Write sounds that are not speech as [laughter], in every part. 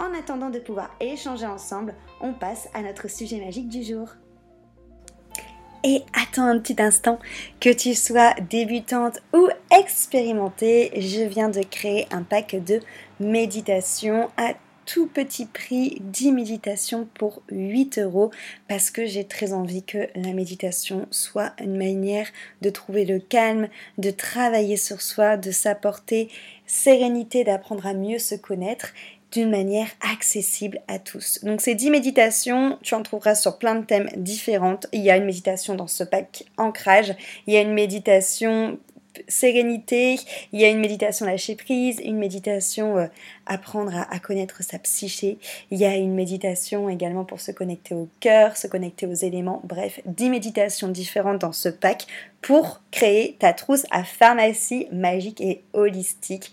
En attendant de pouvoir échanger ensemble, on passe à notre sujet magique du jour. Et attends un petit instant, que tu sois débutante ou expérimentée, je viens de créer un pack de méditation à tout petit prix 10 méditations pour 8 euros parce que j'ai très envie que la méditation soit une manière de trouver le calme, de travailler sur soi, de s'apporter sérénité, d'apprendre à mieux se connaître d'une manière accessible à tous. Donc ces 10 méditations, tu en trouveras sur plein de thèmes différents. Il y a une méditation dans ce pack ancrage, il y a une méditation sérénité, il y a une méditation lâcher prise, une méditation euh, apprendre à, connaître sa psyché, il y a une méditation également pour se connecter au cœur, se connecter aux éléments, bref, 10 méditations différentes dans ce pack pour créer ta trousse à pharmacie magique et holistique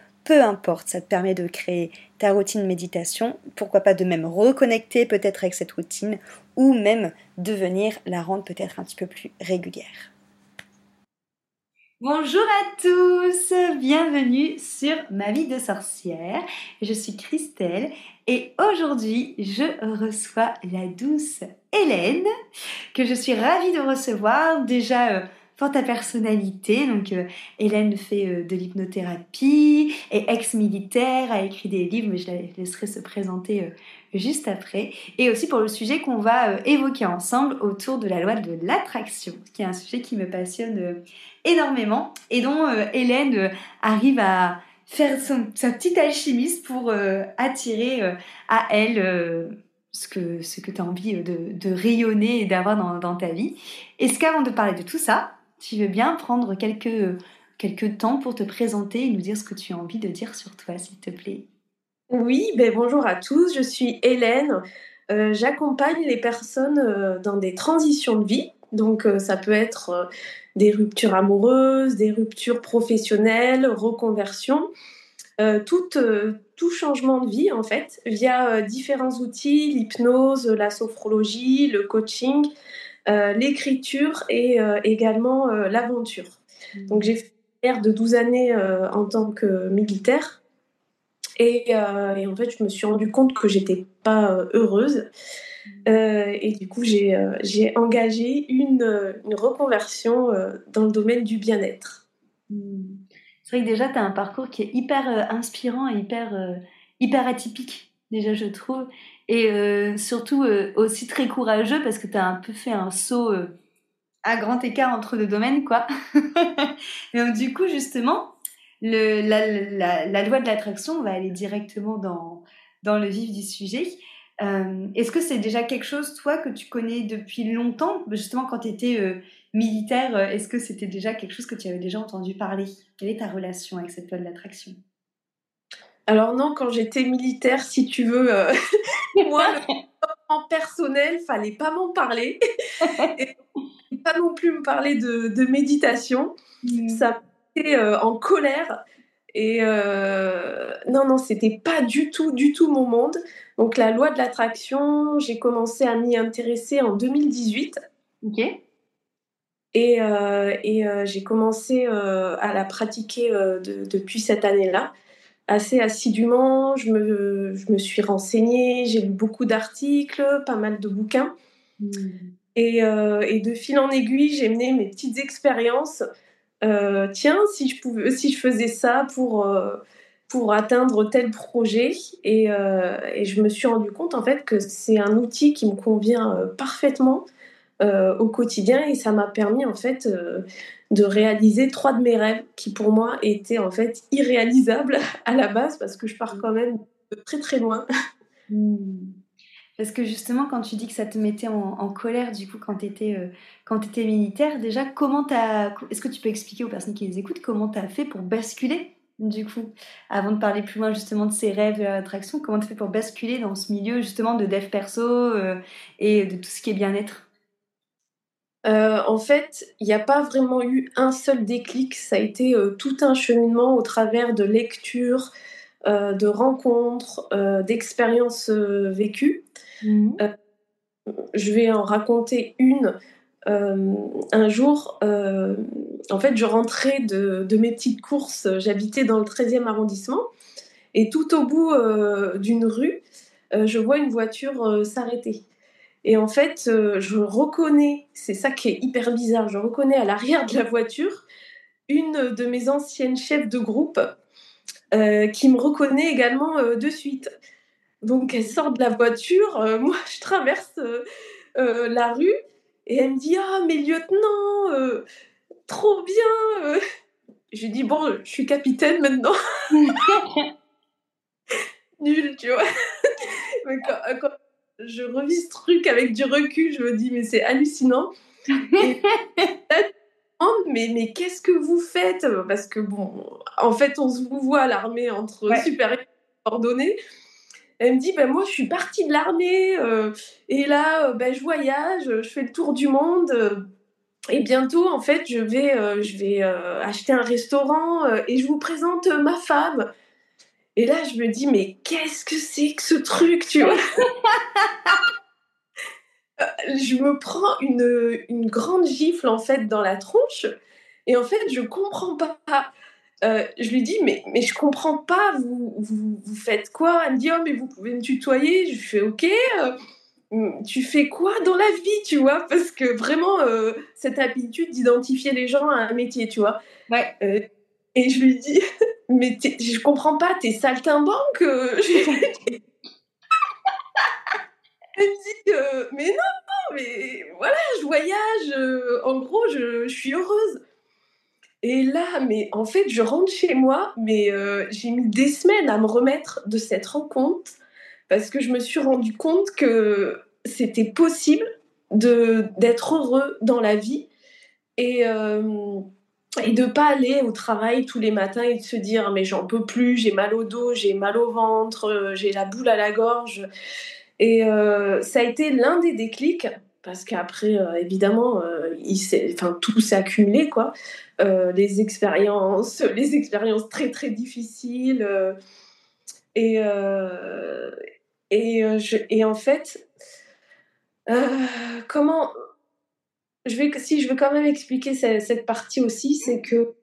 peu importe, ça te permet de créer ta routine méditation, pourquoi pas de même reconnecter peut-être avec cette routine, ou même de venir la rendre peut-être un petit peu plus régulière. Bonjour à tous, bienvenue sur ma vie de sorcière. Je suis Christelle et aujourd'hui je reçois la douce Hélène que je suis ravie de recevoir. Déjà, euh, ta personnalité. Donc, euh, Hélène fait euh, de l'hypnothérapie, est ex-militaire, a écrit des livres, mais je la laisserai se présenter euh, juste après. Et aussi pour le sujet qu'on va évoquer ensemble autour de la loi de l'attraction, qui est un sujet qui me passionne énormément et dont Hélène arrive à faire son, sa petite alchimiste pour attirer à elle ce que, ce que tu as envie de, de rayonner et d'avoir dans, dans, ta vie. Est-ce qu'avant de parler de tout ça, tu veux bien prendre quelques, quelques temps pour te présenter et nous dire ce que tu as envie de dire sur toi, s'il te plaît? Oui, ben bonjour à tous, je suis Hélène. Euh, j'accompagne les personnes euh, dans des transitions de vie. Donc euh, ça peut être des ruptures amoureuses, des ruptures professionnelles, reconversion, tout, tout changement de vie en fait, via différents outils, l'hypnose, la sophrologie, le coaching, l'écriture et euh, également euh, l'aventure. Mmh. Donc j'ai fait une de 12 années en tant que militaire. Et, en fait, je me suis rendu compte que j'étais pas heureuse. Mmh. et du coup, j'ai engagé une, une reconversion dans le domaine du bien-être. Mmh. C'est vrai que déjà, tu as un parcours qui est hyper inspirant et hyper, hyper atypique, déjà, je trouve et euh, surtout euh, aussi très courageux parce que tu as un peu fait un saut euh, à grand écart entre deux domaines, quoi. [laughs] du coup, justement, la, loi de l'attraction va aller directement dans, dans le vif du sujet. Est-ce que c'est déjà quelque chose, toi, que tu connais depuis longtemps? Justement, quand tu étais militaire, est-ce que c'était déjà quelque chose que tu avais déjà entendu parler? Quelle est ta relation avec cette loi de l'attraction? Alors non, quand j'étais militaire, si tu veux, euh, [laughs] moi, en personnel, fallait pas m'en parler. [laughs] Et pas non plus me parler de, méditation. Mmh. Ça me euh, en colère. Et euh, non, non, c'était pas du tout, du tout mon monde. Donc la loi de l'attraction, j'ai commencé à m'y intéresser en 2018. Ok. Et, euh, et j'ai commencé à la pratiquer depuis cette année-là assez assidûment. Je me, je me suis renseignée, j'ai lu beaucoup d'articles, pas mal de bouquins. Mmh. Et, euh, et, de fil en aiguille, j'ai mené mes petites expériences. Euh, tiens, si je, pouvais, si je faisais ça pour, euh, pour atteindre tel projet. Et, et, je me suis rendu compte en fait que c'est un outil qui me convient parfaitement au quotidien et ça m'a permis en fait de réaliser trois de mes rêves qui pour moi étaient en fait irréalisables [laughs] à la base parce que je pars quand même de très très loin. Mmh. Parce que justement, quand tu dis que ça te mettait en, colère, du coup, quand tu étais, euh, militaire, déjà, comment. Est-ce que tu peux expliquer aux personnes qui les écoutent comment tu as fait pour basculer, du coup, avant de parler plus loin justement de ces rêves, de l'attraction, comment tu as fait pour basculer dans ce milieu justement de dev perso euh, et de tout ce qui est bien-être? Euh, en fait, il n'y a pas vraiment eu un seul déclic. Ça a été tout un cheminement au travers de lectures, de rencontres, d'expériences vécues. Euh, je vais en raconter une. Euh, un jour, euh, en fait, je rentrais de, mes petites courses. J'habitais dans le 13e arrondissement. Et tout au bout d'une rue, je vois une voiture s'arrêter. Et en fait, je reconnais, c'est ça qui est hyper bizarre, je reconnais à l'arrière de la voiture une de mes anciennes chefs de groupe qui me reconnaît également de suite. Donc elle sort de la voiture, euh, [laughs] moi je traverse euh, euh, la rue et elle me dit Ah, mais lieutenant, trop bien J'ai dit Bon, je suis capitaine maintenant. [laughs] [laughs] Nul, tu vois. mais quand, je revis ce truc avec du recul, je me dis Mais c'est hallucinant. [laughs] mais, mais qu'est-ce que vous faites? Parce que bon, en fait, on se vous voit à l'armée entre ouais. supérieurs ordonnés. Elle me dit, ben moi, je suis partie de l'armée euh, et là, ben, je voyage, je fais le tour du monde. Euh, et bientôt, en fait, je vais, euh, je vais acheter un restaurant et je vous présente ma femme. Et là, je me dis, mais qu'est-ce que c'est que ce truc, tu vois? Je me prends une, une grande gifle, en fait, dans la tronche. Et en fait, je comprends pas. Euh, je lui dis, mais, mais je comprends pas, vous, vous, faites quoi? Elle me dit, oh, mais vous pouvez me tutoyer. Je fais, ok, euh, mm, tu fais quoi dans la vie, tu vois? Parce que vraiment, euh, cette habitude d'identifier les gens à un métier, tu vois? Ouais. Et je lui dis, [laughs] mais je comprends pas, t'es saltimbanque Elle me dit, mais non, non, mais voilà, je voyage, en gros, je, suis heureuse. Et là, mais en fait, je rentre chez moi, mais euh, j'ai mis des semaines à me remettre de cette rencontre parce que je me suis rendu compte que c'était possible d'être heureux dans la vie et euh, et de pas aller au travail tous les matins et de se dire mais j'en peux plus, j'ai mal au dos, j'ai mal au ventre, j'ai la boule à la gorge. Et euh, ça a été l'un des déclics parce qu'après, évidemment, il enfin, tout s'est accumulé, quoi. Euh, les expériences, [laughs] les expériences très très difficiles. Euh, euh, et, et en fait, comment je vais, si je veux quand même expliquer cette, cette partie aussi, c'est que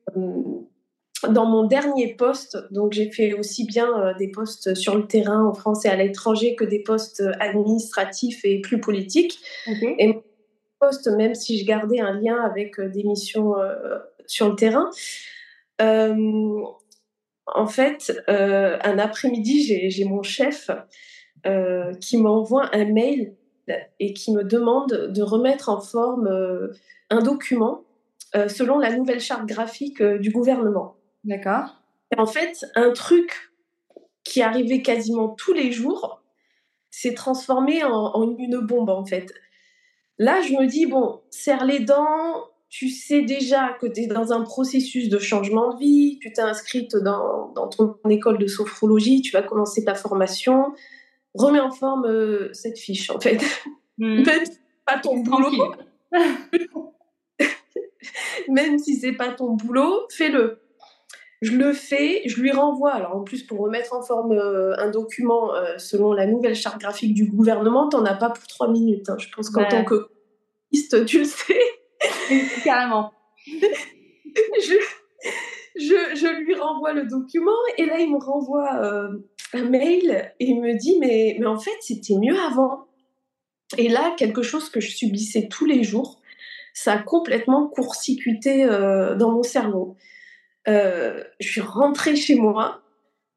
dans mon dernier poste, donc j'ai fait aussi bien des postes sur le terrain en France et à l'étranger que des postes administratifs et plus politiques. Et mon poste, même si je gardais un lien avec des missions sur le terrain. Euh, en fait, euh, un après-midi, j'ai mon chef euh, qui m'envoie un mail et qui me demande de remettre en forme un document selon la nouvelle charte graphique du gouvernement. D'accord. En fait, un truc qui arrivait quasiment tous les jours s'est transformé en, en, une bombe, en fait. Là, je me dis, bon, serre les dents, tu sais déjà que tu es dans un processus de changement de vie, tu t'es inscrite dans, dans, ton école de sophrologie, tu vas commencer ta formation, remets en forme euh, cette fiche en fait. Hmm. Même si pas ton boulot, [laughs] même si c'est pas ton boulot, fais-le. Je le fais, je lui renvoie. Alors en plus, pour remettre en forme euh, un document euh, selon la nouvelle charte graphique du gouvernement, t'en as pas pour trois minutes. Hein. Je pense qu'en tant que tu le sais. Carrément. [laughs] je, je, je, lui renvoie le document et là, il me renvoie euh, un mail et il me dit mais, mais en fait, c'était mieux avant. Et là, quelque chose que je subissais tous les jours, ça a complètement court-circuité euh, dans mon cerveau. Euh, je suis rentrée chez moi,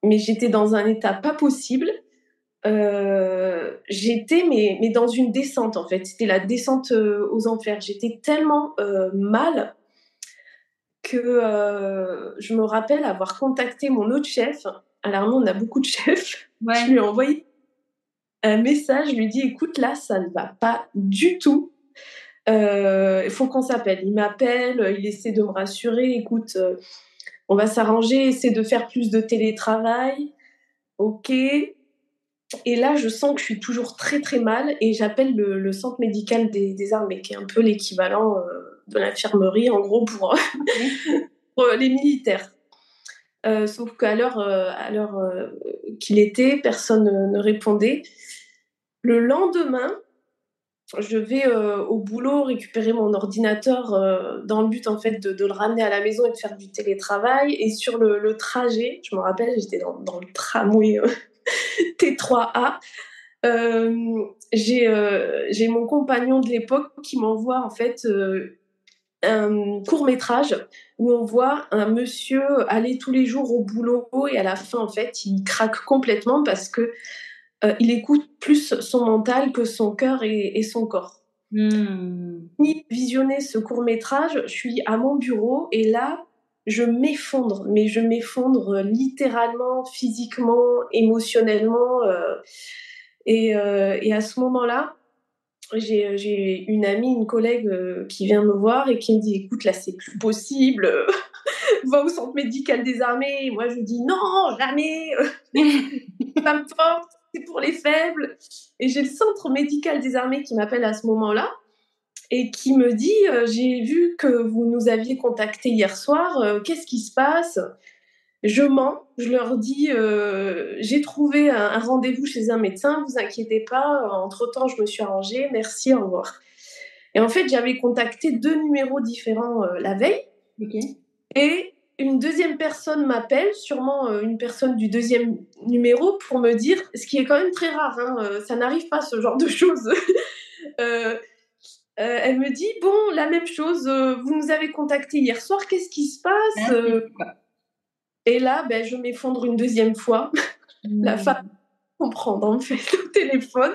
mais j'étais dans un état pas possible. Euh, j'étais mais, mais dans une descente en fait. C'était la descente aux enfers. J'étais tellement mal que je me rappelle avoir contacté mon autre chef. Alors on a beaucoup de chefs. [laughs] Je lui ai envoyé un message. Je lui ai dit écoute là ça ne va pas du tout. Il faut qu'on s'appelle. Il m'appelle, il essaie de me rassurer. Écoute, on va s'arranger, essaie de faire plus de télétravail. Ok, et là, je sens que je suis toujours très très mal et j'appelle le, centre médical des, armées, qui est un peu l'équivalent euh, de l'infirmerie, en gros, pour, [laughs] euh, les militaires. Euh, sauf qu'à l'heure, à l'heure qu'il était, personne ne, répondait. Le lendemain, je vais au boulot récupérer mon ordinateur dans le but en fait de, le ramener à la maison et de faire du télétravail. Et sur le, trajet, je me rappelle, j'étais dans, le tramway T3A. Euh, [laughs] euh, j'ai mon compagnon de l'époque qui m'envoie en fait euh, un court métrage où on voit un monsieur aller tous les jours au boulot et à la fin en fait il craque complètement parce que il écoute plus son mental que son cœur et, son corps. Hmm. Visionner ce court métrage, je suis à mon bureau et là je m'effondre, mais je m'effondre littéralement, physiquement, émotionnellement. Euh, et, euh, et, à ce moment-là, j'ai une amie, une collègue euh, qui vient me voir et qui me dit écoute, là, c'est plus possible. [laughs] Va au centre médical des armées. moi, je dis non, jamais. [laughs] Pas me porte, c'est pour les faibles. Et j'ai le centre médical des armées qui m'appelle à ce moment-là et qui me dit euh, J'ai vu que vous nous aviez contacté hier soir, euh, qu'est-ce qui se passe? Je mens, je leur dis euh, J'ai trouvé un, rendez-vous chez un médecin, vous inquiétez pas, entre-temps je me suis arrangée, merci, au revoir. Et en fait, j'avais contacté deux numéros différents la veille. Et une deuxième personne m'appelle, sûrement une personne du deuxième numéro, pour me dire, ce qui est quand même très rare, hein, ça n'arrive pas ce genre de choses. [laughs] Euh, elle me dit bon, la même chose. Euh, vous nous avez contacté hier soir. Qu'est-ce qui se passe euh Et là, ben, je m'effondre une deuxième fois. [laughs] la hmm. femme comprendre en fait au téléphone.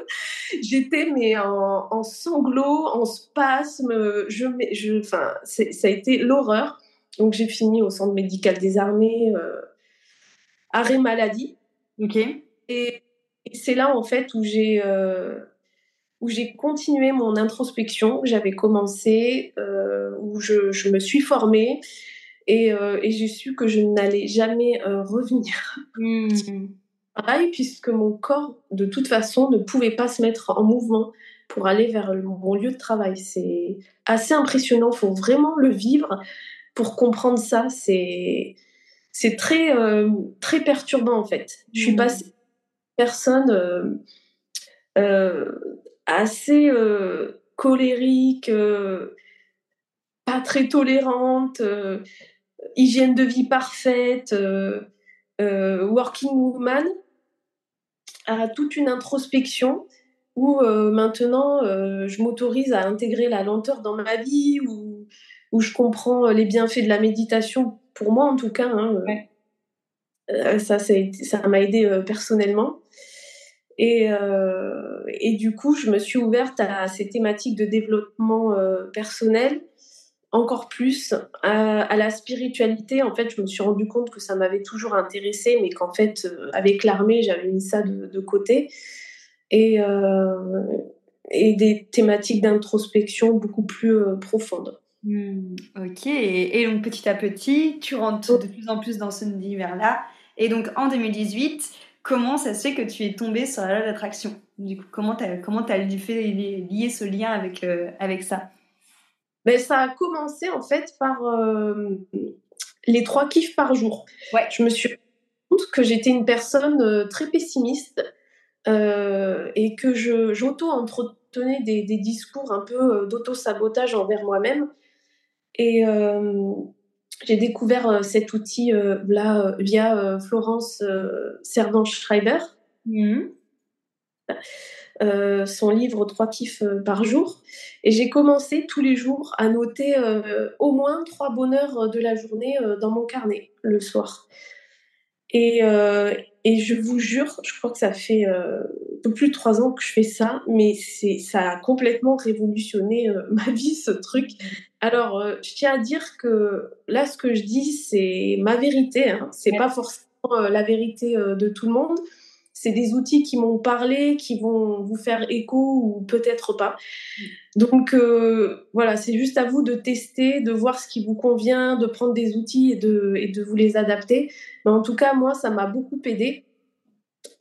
J'étais mais en, sanglots, en spasmes. Je, je, enfin, ça a été l'horreur. Donc j'ai fini au centre médical des armées, arrêt maladie. Ok. Et, c'est là en fait où j'ai où j'ai continué mon introspection que j'avais commencé, euh, où je, je, me suis formée et, euh, et j'ai su que je n'allais jamais euh, revenir. Mmh. Pareil, puisque mon corps, de toute façon, ne pouvait pas se mettre en mouvement pour aller vers mon lieu de travail. C'est assez impressionnant, il faut vraiment le vivre pour comprendre ça. C'est c'est très, euh, très perturbant en fait. Je suis mmh. passée personne assez colérique, pas très tolérante, hygiène de vie parfaite, working woman, à toute une introspection où maintenant je m'autorise à intégrer la lenteur dans ma vie, où, où, je comprends les bienfaits de la méditation, pour moi en tout cas. Hein, ça, ça m'a aidé personnellement. Et, euh, et, du coup, je me suis ouverte à ces thématiques de développement euh, personnel, encore plus à, la spiritualité. En fait, je me suis rendu compte que ça m'avait toujours intéressée, mais qu'en fait, euh, avec l'armée, j'avais mis ça de, côté. Et, euh, et, des thématiques d'introspection beaucoup plus euh, profondes. Hmm, ok, et, donc petit à petit, tu rentres de plus en plus dans cet univers-là. Et donc en 2018, comment ça se fait que tu es tombé sur la loi d'attraction? Du coup, comment tu as, comment as fait ce lien avec, euh, avec ça? Ben, Ça a commencé en fait par euh, les trois kiffs par jour. Ouais. Je me suis rendu compte que j'étais une personne euh, très pessimiste et que j'auto-entretenais des, des, discours un peu d'auto-sabotage envers moi-même. Et j'ai découvert euh, cet outil euh, là euh, via Florence Servan-Schreiber. Mhm. son livre Trois kiffs par jour. Et j'ai commencé tous les jours à noter au moins trois bonheurs de la journée dans mon carnet le soir. Et, et, je vous jure, je crois que ça fait un peu plus de trois ans que je fais ça, mais ça a complètement révolutionné [laughs] ma vie, ce truc. Alors, euh, je tiens à dire que là, ce que je dis, c'est ma vérité. Hein. C'est pas forcément euh, la vérité euh, de tout le monde. C'est des outils qui m'ont parlé, qui vont vous faire écho ou peut-être pas. Donc voilà, c'est juste à vous de tester, de voir ce qui vous convient, de prendre des outils et de, vous les adapter. Mais en tout cas, moi, ça m'a beaucoup aidé.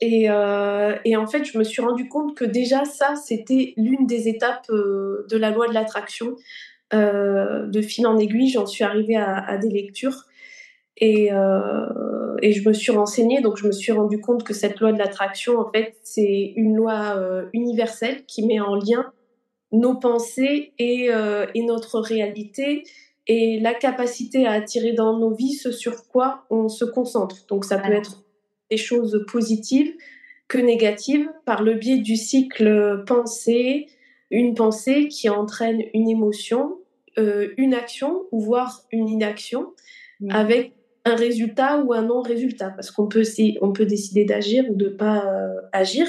Et, et, en fait, je me suis rendu compte que déjà, ça, c'était l'une des étapes de la loi de l'attraction. Euh, de fil en aiguille, j'en suis arrivée à, des lectures et, euh, et, je me suis renseignée. Donc, je me suis rendu compte que cette loi de l'attraction, en fait, c'est une loi euh, universelle qui met en lien nos pensées et, et, notre réalité et la capacité à attirer dans nos vies ce sur quoi on se concentre. Donc, ça peut être des choses positives que négatives par le biais du cycle pensée, une pensée qui entraîne une émotion, euh, une action ou voire une inaction avec un résultat ou un non-résultat parce qu'on peut, on peut décider d'agir ou de pas euh, agir.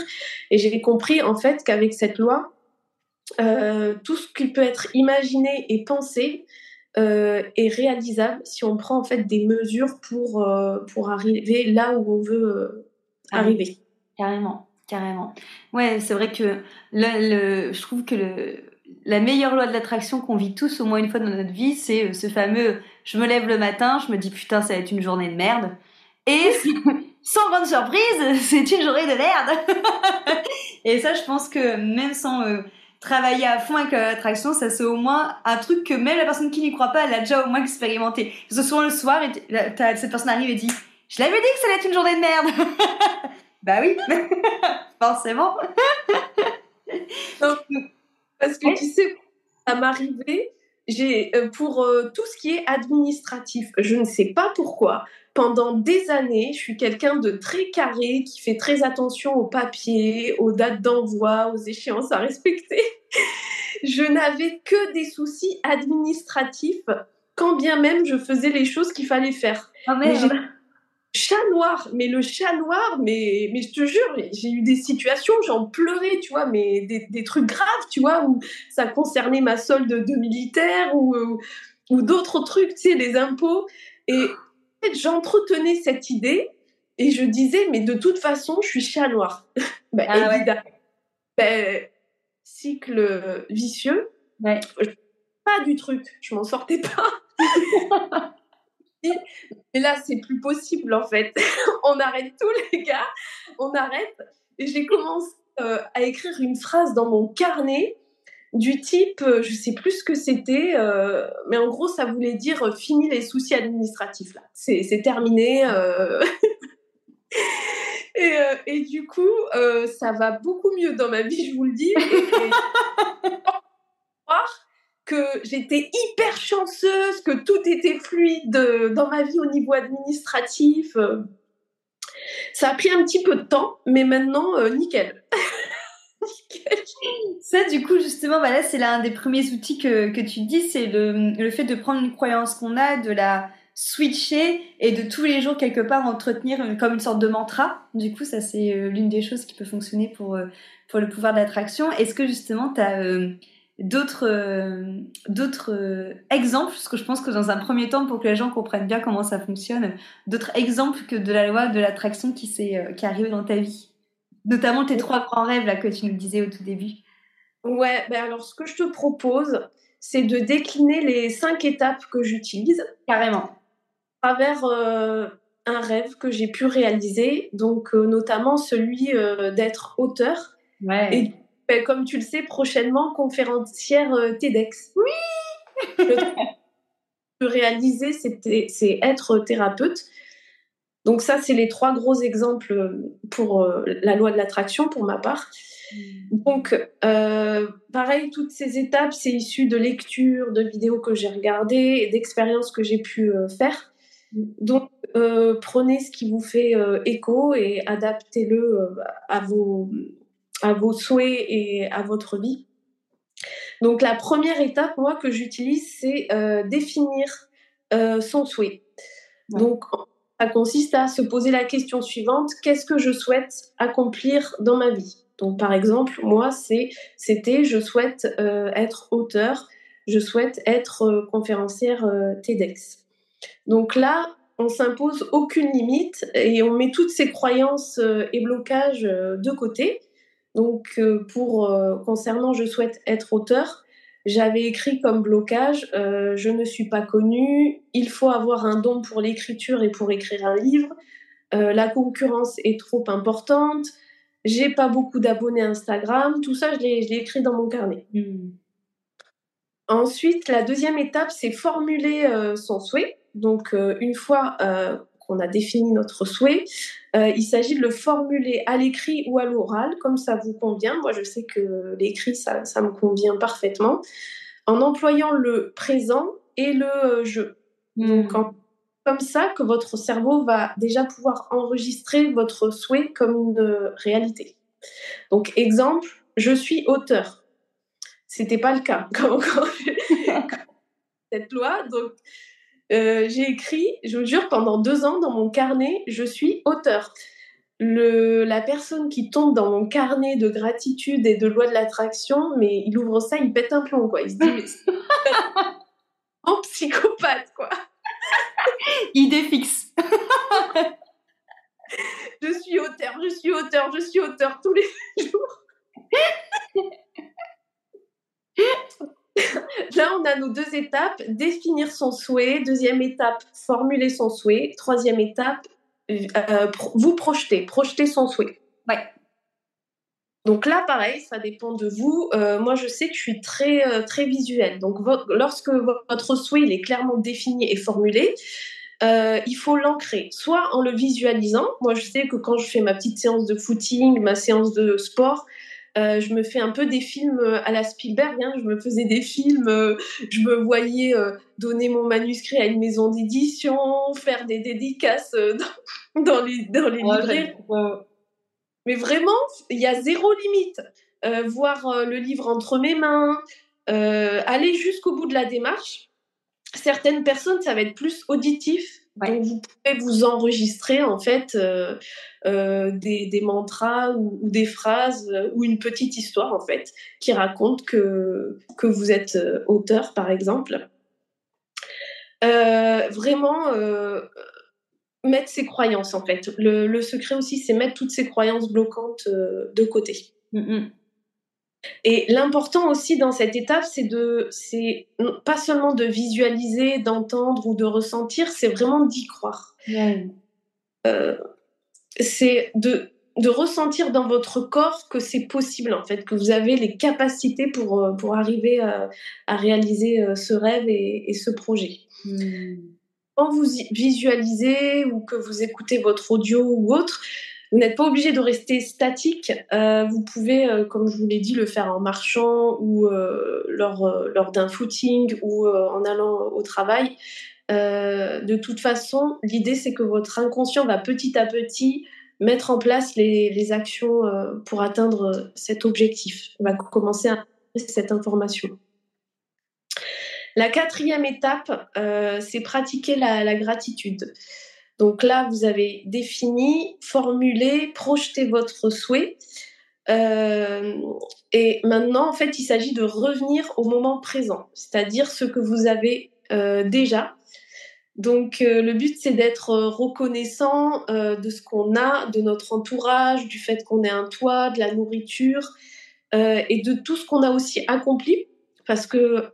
Et j'ai compris en fait qu'avec cette loi, euh, tout ce qui peut être imaginé et pensé est réalisable si on prend en fait des mesures pour, pour arriver là où on veut arriver. Carrément. Carrément. Ouais, c'est vrai que le, je trouve que le, la meilleure loi de l'attraction qu'on vit tous au moins une fois dans notre vie, c'est euh, ce fameux je me lève le matin, je me dis putain, ça va être une journée de merde. Et [laughs] sans grande surprise, [laughs] c'est une journée de merde. [laughs] et ça, je pense que même sans euh, travailler à fond avec l'attraction, ça c'est au moins un truc que même la personne qui n'y croit pas, elle a déjà au moins expérimenté. Ce soir le soir, cette personne arrive et dit Je l'avais dit que ça allait être une journée de merde. Bah oui, forcément. parce que tu sais, ça m'arrivait, j'ai euh, pour euh, tout ce qui est administratif, je ne sais pas pourquoi, pendant des années, je suis quelqu'un de très carré, qui fait très attention aux papiers, aux dates d'envoi, aux échéances à respecter. [laughs] je n'avais que des soucis administratifs, quand bien même je faisais les choses qu'il fallait faire. Oh merde chat noir, mais le chat noir, mais, mais je te jure, j'ai eu des situations, j'en pleurais, tu vois, mais des, trucs graves, tu vois, où ça concernait ma solde de militaire ou, ou, d'autres trucs, tu sais, les impôts. Et en fait, j'entretenais cette idée et je disais, mais de toute façon, je suis chat noir. [laughs] ben, ah évidemment. Ben, cycle vicieux. Ouais. Pas du truc, je m'en sortais pas. [laughs] Et là, c'est plus possible en fait. [laughs] on arrête tout, les gars. On arrête. Et j'ai commencé euh, à écrire une phrase dans mon carnet du type, euh, je sais plus ce que c'était, euh, mais en gros, ça voulait dire fini les soucis administratifs là. C'est terminé. [laughs] et, et, du coup, ça va beaucoup mieux dans ma vie, je vous le dis. Et, [laughs] que j'étais hyper chanceuse, que tout était fluide dans ma vie au niveau administratif. Ça a pris un petit peu de temps, mais maintenant, euh, nickel. [laughs] Ça, du coup, justement, bah c'est l'un des premiers outils que, tu dis, c'est le, fait de prendre une croyance qu'on a, de la switcher et de tous les jours, quelque part, entretenir comme une sorte de mantra. Du coup, ça, c'est euh, l'une des choses qui peut fonctionner pour, euh, pour le pouvoir de l'attraction. Est-ce que, justement, tu as d'autres euh, d'autres euh, exemples parce que je pense que dans un premier temps pour que les gens comprennent bien comment ça fonctionne d'autres exemples que de la loi de l'attraction qui s'est euh, qui est arrivé dans ta vie notamment tes trois grands rêves là que tu nous disais au tout début ouais ben alors ce que je te propose c'est de décliner les cinq étapes que j'utilise. Carrément. À travers un rêve que j'ai pu réaliser, donc notamment celui d'être auteur. Ouais. Et ben, comme tu le sais, prochainement conférencière TEDx. Oui réaliser, c'est être thérapeute. Donc ça, c'est les trois gros exemples pour euh, la loi de l'attraction, pour ma part. Mmh. Donc, euh, pareil, toutes ces étapes, c'est issu de lectures, de vidéos que j'ai regardées et d'expériences que j'ai pu euh, faire. Mmh. Donc, prenez ce qui vous fait écho et adaptez-le à, vos, à vos souhaits et à votre vie. Donc la première étape, moi, que j'utilise, c'est euh, définir euh, son souhait. Donc ça consiste à se poser la question suivante qu'est-ce que je souhaite accomplir dans ma vie? Donc par exemple, moi, c'était je souhaite euh, être auteur, je souhaite être conférencière TEDx. Donc là, on s'impose aucune limite et on met toutes ces croyances et blocages de côté donc, euh, pour euh, concernant je souhaite être auteur, j'avais écrit comme blocage euh, je ne suis pas connue, il faut avoir un don pour l'écriture et pour écrire un livre, la concurrence est trop importante, j'ai pas beaucoup d'abonnés Instagram, tout ça je l'ai écrit dans mon carnet. Hmm. Ensuite, la deuxième étape, c'est formuler son souhait. Donc, une fois qu'on a défini notre souhait, euh, il s'agit de le formuler à l'écrit ou à l'oral, comme ça vous convient. Moi, je sais que l'écrit, ça, me convient parfaitement, en employant le présent et le euh, je. Donc, hmm. comme ça que votre cerveau va déjà pouvoir enregistrer votre souhait comme une réalité. Donc, exemple, je suis auteur. C'était pas le cas [laughs] quand, [laughs] cette loi. Donc, euh, j'ai écrit, je vous jure, pendant deux ans dans mon carnet, je suis auteur. Le, la personne qui tombe dans mon carnet de gratitude et de loi de l'attraction, mais il ouvre ça, il pète un plomb, quoi. Il se dit, mais en [laughs] psychopathe, quoi. [laughs] Idée fixe. [laughs] je suis auteur, je suis auteur, je suis auteur tous les jours. [laughs] Là, on a nos deux étapes. Définir son souhait. Deuxième étape, formuler son souhait. Troisième étape, euh, vous projeter. Projeter son souhait. Ouais. Donc là, pareil, ça dépend de vous. Euh, moi, je sais que je suis très, euh, très visuelle. Donc, lorsque votre souhait il est clairement défini et formulé, il faut l'ancrer, soit en le visualisant. Moi, je sais que quand je fais ma petite séance de footing, ma séance de sport, euh, je me fais un peu des films euh, à la Spielberg. Hein. Je me faisais des films, euh, je me voyais donner mon manuscrit à une maison d'édition, faire des dédicaces [laughs] dans, les, dans les librairies. Mais vraiment, il y a zéro limite. voir le livre entre mes mains, aller jusqu'au bout de la démarche. Certaines personnes, ça va être plus auditif donc vous pouvez vous enregistrer en fait euh, euh, des, des, mantras ou, des phrases euh, ou une petite histoire en fait qui raconte que, que vous êtes auteur par exemple. vraiment mettre ses croyances en fait. Le, le secret aussi c'est mettre toutes ces croyances bloquantes de côté. Mmh et l'important aussi dans cette étape, c'est de, c'est pas seulement de visualiser, d'entendre ou de ressentir, c'est vraiment d'y croire. Euh, c'est de, de ressentir dans votre corps que c'est possible en fait, que vous avez les capacités pour, euh, pour arriver à, réaliser euh, ce rêve et, ce projet. Hmm. Quand vous visualisez ou que vous écoutez votre audio ou autre, vous n'êtes pas obligé de rester statique. Euh, vous pouvez, euh, comme je vous l'ai dit, le faire en marchant ou euh, lors, lors d'un footing ou en allant au travail. de toute façon, l'idée, c'est que votre inconscient va petit à petit mettre en place les, les actions pour atteindre cet objectif. On va commencer à cette information. La quatrième étape, c'est pratiquer la, la gratitude. Donc là, vous avez défini, formulé, projeté votre souhait. Euh, et maintenant, en fait, il s'agit de revenir au moment présent, c'est-à-dire ce que vous avez euh, déjà. Donc euh, le but, c'est d'être reconnaissant de ce qu'on a, de notre entourage, du fait qu'on ait un toit, de la nourriture et de tout ce qu'on a aussi accompli. Parce que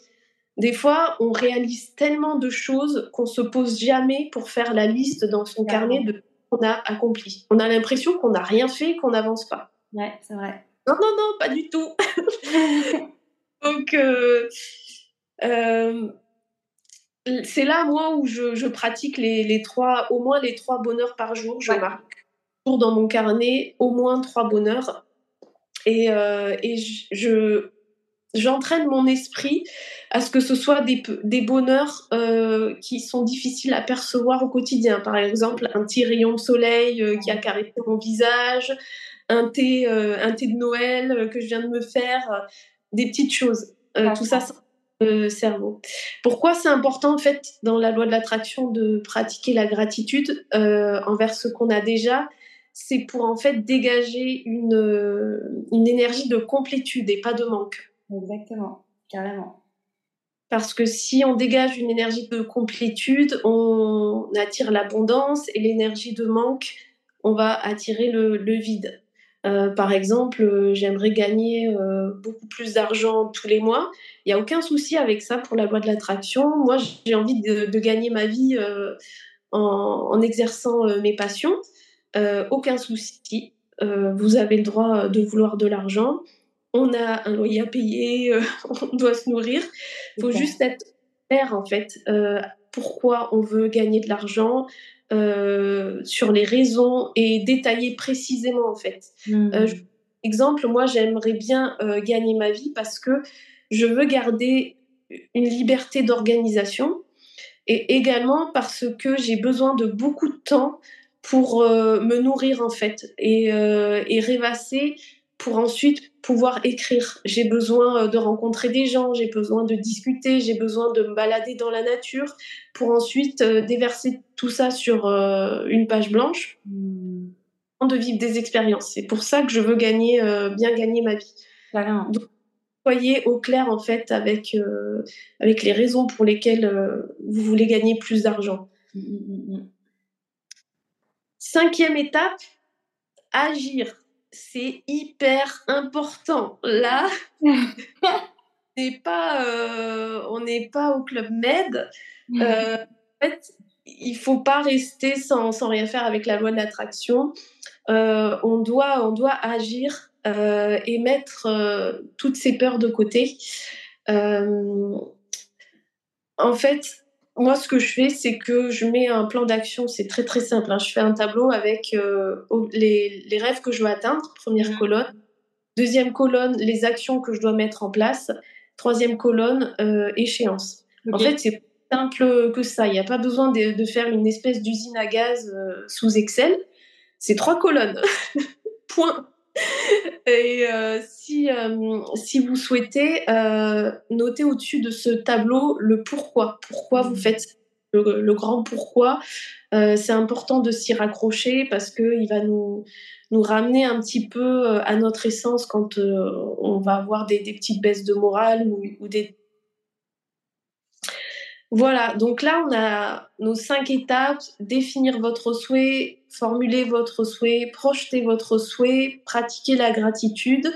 des fois, on réalise tellement de choses qu'on se pose jamais pour faire la liste dans son carnet de ce qu'on a accompli. On a l'impression qu'on n'a rien fait, qu'on n'avance pas. Ouais, c'est vrai. Non, non, non, pas du tout. [laughs] Donc, euh, euh, c'est là, moi, où je, pratique les, trois, au moins les trois bonheurs par jour. Je marque dans mon carnet au moins trois bonheurs. Et, euh, et je, j'entraîne mon esprit à ce que ce soit des, des bonheurs euh, qui sont difficiles à percevoir au quotidien. Par exemple, un petit rayon de soleil euh, qui a caressé mon visage, un thé, euh, un thé de Noël que je viens de me faire, des petites choses. tout ça, c'est le cerveau. Pourquoi c'est important, en fait, dans la loi de l'attraction, de pratiquer la gratitude envers ce qu'on a déjà? C'est pour en fait dégager une, une énergie de complétude et pas de manque. Exactement, carrément. Parce que si on dégage une énergie de complétude, on attire l'abondance et l'énergie de manque, on va attirer le, vide. Euh, par exemple, euh, j'aimerais gagner euh, beaucoup plus d'argent tous les mois. Il n'y a aucun souci avec ça pour la loi de l'attraction. Moi, j'ai envie de, gagner ma vie en, en, exerçant mes passions. aucun souci. vous avez le droit de vouloir de l'argent on a un loyer à payer, euh, [laughs] on doit se nourrir. Il faut juste être clair, en fait, euh, pourquoi on veut gagner de l'argent, euh, sur les raisons et détailler précisément, en fait. Mmh. exemple, moi, j'aimerais bien gagner ma vie parce que je veux garder une liberté d'organisation et également parce que j'ai besoin de beaucoup de temps pour me nourrir en fait et, et rêvasser pour ensuite pouvoir écrire. J'ai besoin euh, de rencontrer des gens, j'ai besoin de discuter, j'ai besoin de me balader dans la nature pour ensuite euh, déverser tout ça sur euh, une page blanche, hmm. de vivre des expériences. C'est pour ça que je veux gagner, bien gagner ma vie. Donc, soyez au clair en fait avec, avec les raisons pour lesquelles vous voulez gagner plus d'argent. Hmm, hmm, Cinquième étape, agir c'est hyper important. Là, [laughs] pas, euh, on n'est pas au club Med. Euh, en fait, il faut pas rester sans, rien faire avec la loi de l'attraction. Euh, on, doit, on doit agir et mettre toutes ces peurs de côté. en fait, moi, ce que je fais, c'est que je mets un plan d'action. C'est très très simple. Hein. Je fais un tableau avec euh, les, rêves que je veux atteindre, première mmh. colonne. Deuxième colonne, les actions que je dois mettre en place. Troisième colonne, euh, échéance. En fait, c'est simple que ça. Il n'y a pas besoin de, faire une espèce d'usine à gaz euh, sous Excel. C'est trois colonnes. [laughs] Point. [laughs] Et euh, si, euh, si vous souhaitez, euh, noter au-dessus de ce tableau le pourquoi. Pourquoi vous mmh. faites le, grand pourquoi. c'est important de s'y raccrocher parce qu'il va nous, nous ramener un petit peu à notre essence quand on va avoir des, des, petites baisses de morale ou, ou des voilà, donc là, on a nos cinq étapes, définir votre souhait, formuler votre souhait, projeter votre souhait, pratiquer la gratitude,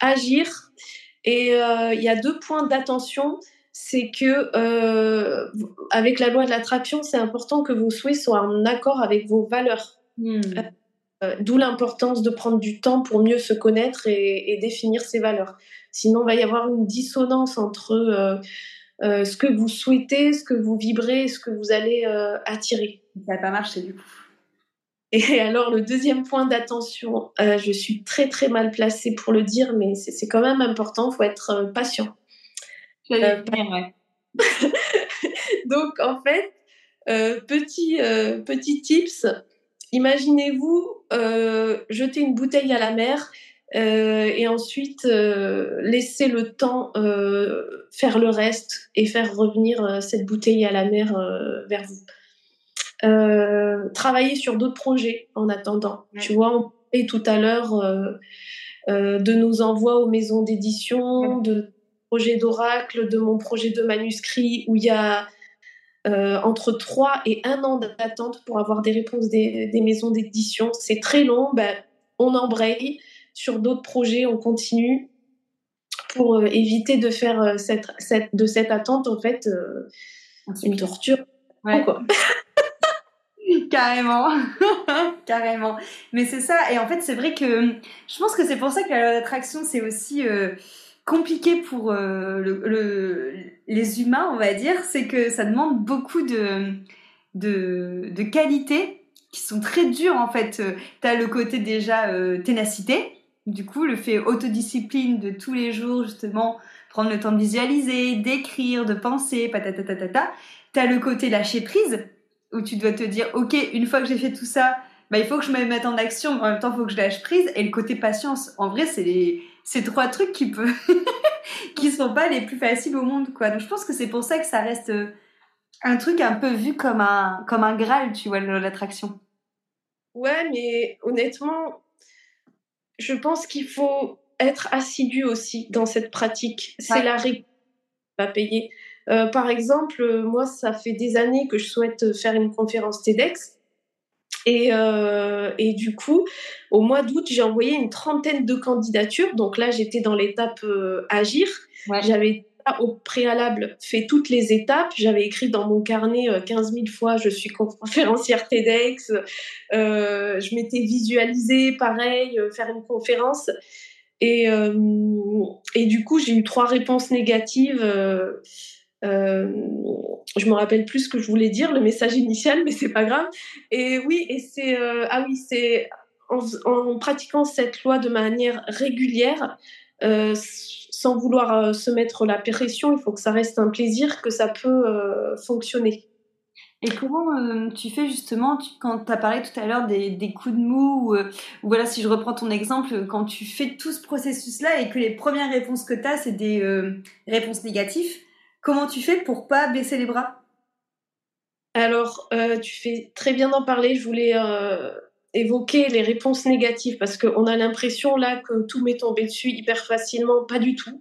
agir. Et euh, il y a deux points d'attention. C'est que euh, avec la loi de l'attraction, c'est important que vos souhaits soient en accord avec vos valeurs. Hmm. Euh, d'où l'importance de prendre du temps pour mieux se connaître et, et, définir ses valeurs. Sinon, il va y avoir une dissonance entre euh, ce que vous souhaitez, ce que vous vibrez, ce que vous allez euh, attirer. Ça n'a pas marché du coup. Et [laughs] alors le deuxième point d'attention, euh, je suis très très mal placée pour le dire, mais c'est quand même important, il faut être patient. Euh, [laughs] Donc en fait, petit, petit tips, imaginez-vous jeter une bouteille à la mer euh, et ensuite euh, laisser le temps euh, faire le reste et faire revenir cette bouteille à la mer vers vous. travailler sur d'autres projets en attendant. Tu vois, on parlait tout à l'heure de nos envois aux maisons d'édition, de projets d'oracle, de mon projet de manuscrit où il y a entre 3 et 1 an d'attente pour avoir des réponses des, maisons d'édition. C'est très long, ben, on embraye sur d'autres projets, on continue. pour éviter de faire cette, cette, de cette attente, en fait, une torture. Ouais. Quoi. [laughs] Carrément, [laughs] carrément. Mais c'est ça. Et en fait, c'est vrai que je pense que c'est pour ça que l'attraction, c'est aussi euh, compliqué pour euh, le, les humains, on va dire. C'est que ça demande beaucoup de, de, de qualités qui sont très dures, en fait. Tu as le côté déjà euh, ténacité. Du coup, le fait autodiscipline de tous les jours, justement, prendre le temps de visualiser, d'écrire, de penser, patatatatata. Tu as le côté lâcher prise où tu dois te dire, ok, une fois que j'ai fait tout ça, bah, il faut que je me mette en action, en même temps, il faut que je lâche prise. Et le côté patience, en vrai, c'est les, ces trois trucs qui peuvent, [laughs] qui sont pas les plus faciles au monde, quoi. Donc, je pense que c'est pour ça que ça reste euh, un truc un peu vu comme un, comme un graal, tu vois, l'attraction. Ouais, mais honnêtement, je pense qu'il faut être assidu aussi dans cette pratique. C'est la règle pas payer. Euh, par exemple, euh, moi, ça fait des années que je souhaite faire une conférence TEDx. Et, euh, et du coup, au mois d'août, j'ai envoyé une trentaine de candidatures. Donc là, j'étais dans l'étape agir. J'avais au préalable fait toutes les étapes. J'avais écrit dans mon carnet 15 000 fois je suis conférencière TEDx. je m'étais visualisée pareil, faire une conférence. Et, et du coup, j'ai eu trois réponses négatives. Euh, je me rappelle plus ce que je voulais dire, le message initial, mais c'est pas grave. Et oui, et c'est euh, ah oui, c'est en, pratiquant cette loi de manière régulière, euh, sans vouloir se mettre la pression, il faut que ça reste un plaisir, que ça peut fonctionner. Et comment tu fais justement quand tu as parlé tout à l'heure des, des, coups de mou, ou, voilà, si je reprends ton exemple, quand tu fais tout ce processus-là et que les premières réponses que tu as, c'est des réponses négatives, Comment tu fais pour pas baisser les bras? Alors, euh, tu fais très bien d'en parler. Je voulais euh, évoquer les réponses négatives parce qu'on a l'impression là que tout m'est tombé dessus hyper facilement. Pas du tout.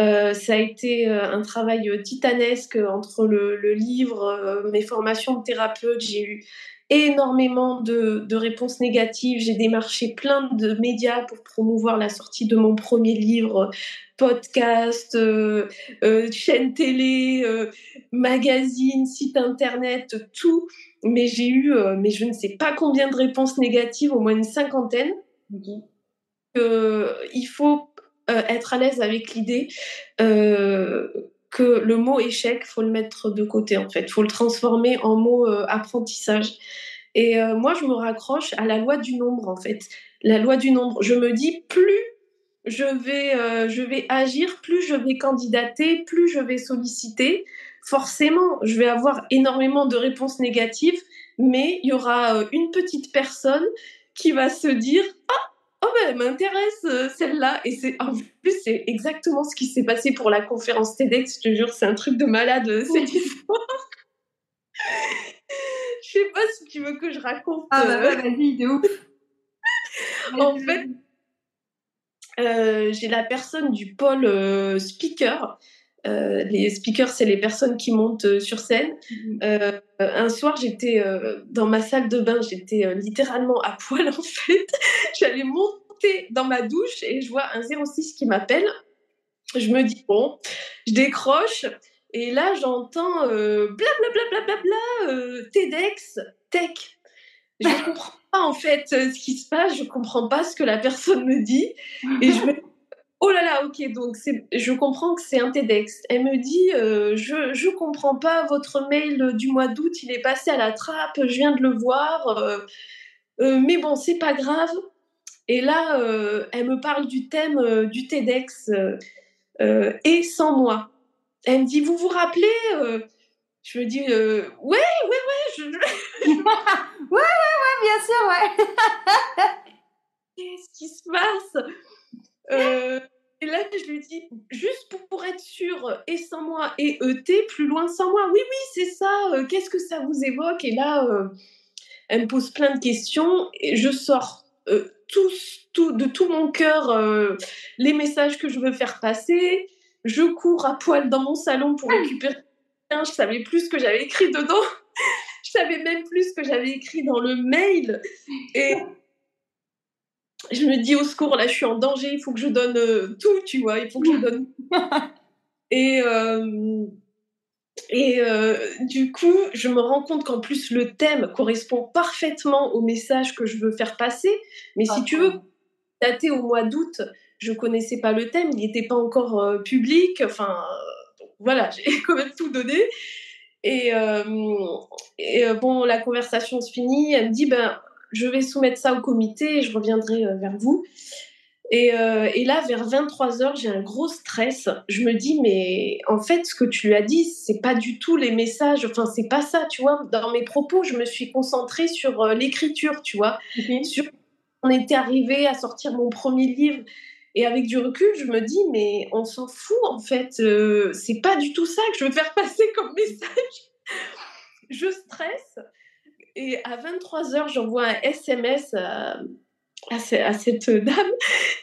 Euh, ça a été un travail titanesque entre le, le livre, mes formations de thérapeute. J'ai eu énormément de, de, réponses négatives. J'ai démarché plein de médias pour promouvoir la sortie de mon premier livre, podcast, euh, euh, chaîne télé, euh, magazine, site internet, tout. Mais j'ai eu, mais je ne sais pas combien de réponses négatives, au moins une cinquantaine. il faut être à l'aise avec l'idée que le mot échec, faut le mettre de côté en fait, faut le transformer en mot apprentissage. Et moi, je me raccroche à la loi du nombre en fait. La loi du nombre. Je me dis plus je vais, euh, je vais agir, plus je vais candidater, plus je vais solliciter. Forcément, je vais avoir énormément de réponses négatives, mais il y aura euh, une petite personne qui va se dire Ah, oh ben, elle m'intéresse euh, celle-là. Et c'est en plus, c'est exactement ce qui s'est passé pour la conférence TEDx. Je te jure, c'est un truc de malade cette histoire. je sais pas si tu veux que je raconte. Ah bah vas-y, de ouf. [laughs] en fait, euh, j'ai la personne du pôle euh, speaker. Euh, les speakers, c'est les personnes qui montent sur scène. Mhm. un soir, j'étais dans ma salle de bain, j'étais littéralement à poil [laughs] en fait. J'allais monter dans ma douche et je vois un 06 qui m'appelle. Je me dis, bon, je décroche. Et là, j'entends blablabla, bla, bla, bla, TEDx, tech. Je [laughs] comprends en fait euh, ce qui se passe, je comprends pas ce que la personne me dit et je me [laughs] oh là là ok donc je comprends que c'est un TEDx. Elle me dit euh, je je comprends pas votre mail du mois d'août il est passé à la trappe je viens de le voir euh, mais bon c'est pas grave et là elle me parle du thème du TEDx et sans moi. Elle me dit vous vous rappelez je me dis ouais ouais ouais je... [laughs] ouais ouais bien sûr, ouais. [laughs] Qu'est-ce qui se passe? Euh, Et là, je lui dis, juste pour, être sûr, et sans moi, et ET, plus loin sans moi. Oui, oui, c'est ça. Euh, qu'est-ce que ça vous évoque? Et là, euh, elle me pose plein de questions, et je sors tous, tout, de tout mon cœur les messages que je veux faire passer. Je cours à poil dans mon salon pour récupérer. Je savais plus ce que j'avais écrit dedans [laughs] savais même plus ce que j'avais écrit dans le mail. Et, je me dis au secours, là, je suis en danger, il faut que je donne tout, tu vois, il faut que je donne. [laughs] et et du coup, je me rends compte qu'en plus, le thème correspond parfaitement au message que je veux faire passer. Mais si tu veux, daté au mois d'août, je connaissais pas le thème, il n'était pas encore public. Enfin, voilà, [laughs] j'ai quand même tout donné. Et, et bon, la conversation se finit. Elle me dit, ben, je vais soumettre ça au comité et je reviendrai vers vous. Euh, et, là, vers 23h, j'ai un gros stress. Je me dis, mais en fait, ce que tu lui as dit, c'est pas du tout les messages. Enfin, c'est pas ça, tu vois. Dans mes propos, je me suis concentrée sur euh, l'écriture, tu vois. Sur... On était arrivé à sortir mon premier livre. Et avec du recul, je me dis, mais on s'en fout, en fait. Euh, c'est pas du tout ça que je veux faire [laughs] passer comme message. je stresse. Et à 23h, j'envoie un SMS à, cette dame